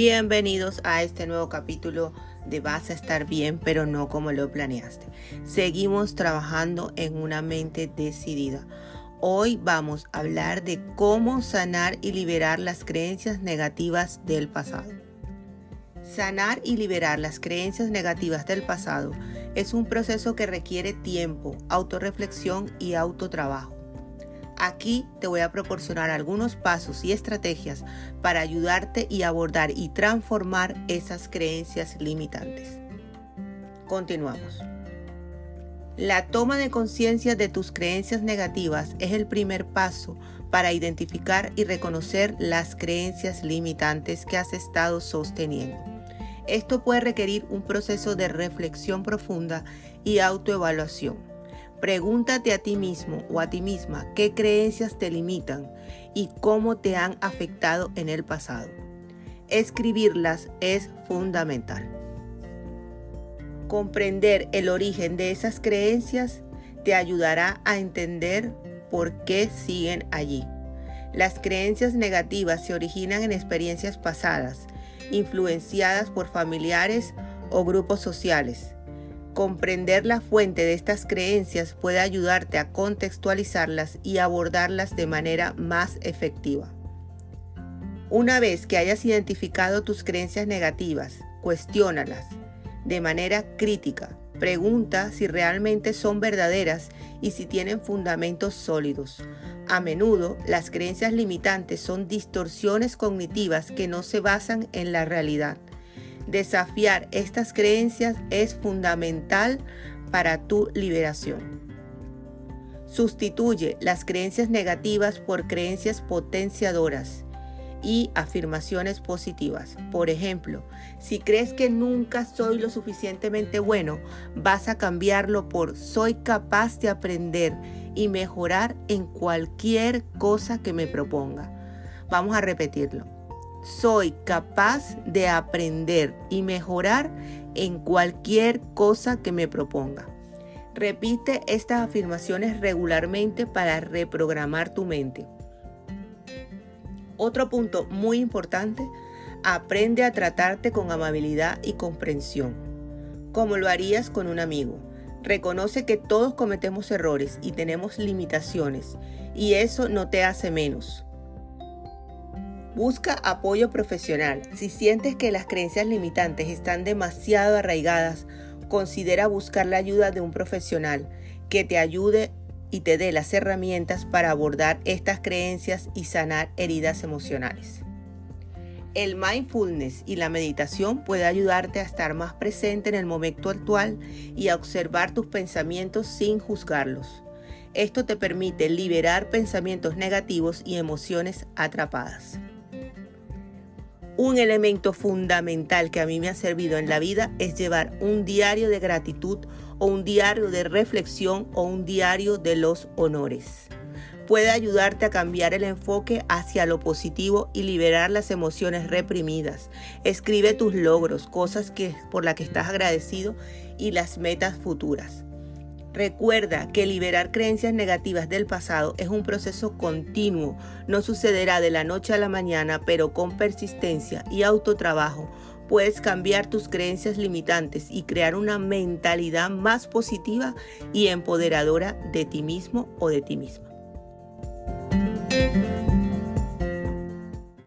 Bienvenidos a este nuevo capítulo de Vas a estar bien, pero no como lo planeaste. Seguimos trabajando en una mente decidida. Hoy vamos a hablar de cómo sanar y liberar las creencias negativas del pasado. Sanar y liberar las creencias negativas del pasado es un proceso que requiere tiempo, autorreflexión y autotrabajo. Aquí te voy a proporcionar algunos pasos y estrategias para ayudarte y abordar y transformar esas creencias limitantes. Continuamos. La toma de conciencia de tus creencias negativas es el primer paso para identificar y reconocer las creencias limitantes que has estado sosteniendo. Esto puede requerir un proceso de reflexión profunda y autoevaluación. Pregúntate a ti mismo o a ti misma qué creencias te limitan y cómo te han afectado en el pasado. Escribirlas es fundamental. Comprender el origen de esas creencias te ayudará a entender por qué siguen allí. Las creencias negativas se originan en experiencias pasadas influenciadas por familiares o grupos sociales. Comprender la fuente de estas creencias puede ayudarte a contextualizarlas y abordarlas de manera más efectiva. Una vez que hayas identificado tus creencias negativas, cuestiónalas de manera crítica. Pregunta si realmente son verdaderas y si tienen fundamentos sólidos. A menudo las creencias limitantes son distorsiones cognitivas que no se basan en la realidad. Desafiar estas creencias es fundamental para tu liberación. Sustituye las creencias negativas por creencias potenciadoras y afirmaciones positivas. Por ejemplo, si crees que nunca soy lo suficientemente bueno, vas a cambiarlo por soy capaz de aprender y mejorar en cualquier cosa que me proponga. Vamos a repetirlo. Soy capaz de aprender y mejorar en cualquier cosa que me proponga. Repite estas afirmaciones regularmente para reprogramar tu mente. Otro punto muy importante, aprende a tratarte con amabilidad y comprensión, como lo harías con un amigo. Reconoce que todos cometemos errores y tenemos limitaciones, y eso no te hace menos. Busca apoyo profesional. Si sientes que las creencias limitantes están demasiado arraigadas, considera buscar la ayuda de un profesional que te ayude y te dé las herramientas para abordar estas creencias y sanar heridas emocionales. El mindfulness y la meditación puede ayudarte a estar más presente en el momento actual y a observar tus pensamientos sin juzgarlos. Esto te permite liberar pensamientos negativos y emociones atrapadas. Un elemento fundamental que a mí me ha servido en la vida es llevar un diario de gratitud o un diario de reflexión o un diario de los honores. Puede ayudarte a cambiar el enfoque hacia lo positivo y liberar las emociones reprimidas. Escribe tus logros, cosas que, por las que estás agradecido y las metas futuras. Recuerda que liberar creencias negativas del pasado es un proceso continuo. No sucederá de la noche a la mañana, pero con persistencia y autotrabajo puedes cambiar tus creencias limitantes y crear una mentalidad más positiva y empoderadora de ti mismo o de ti misma.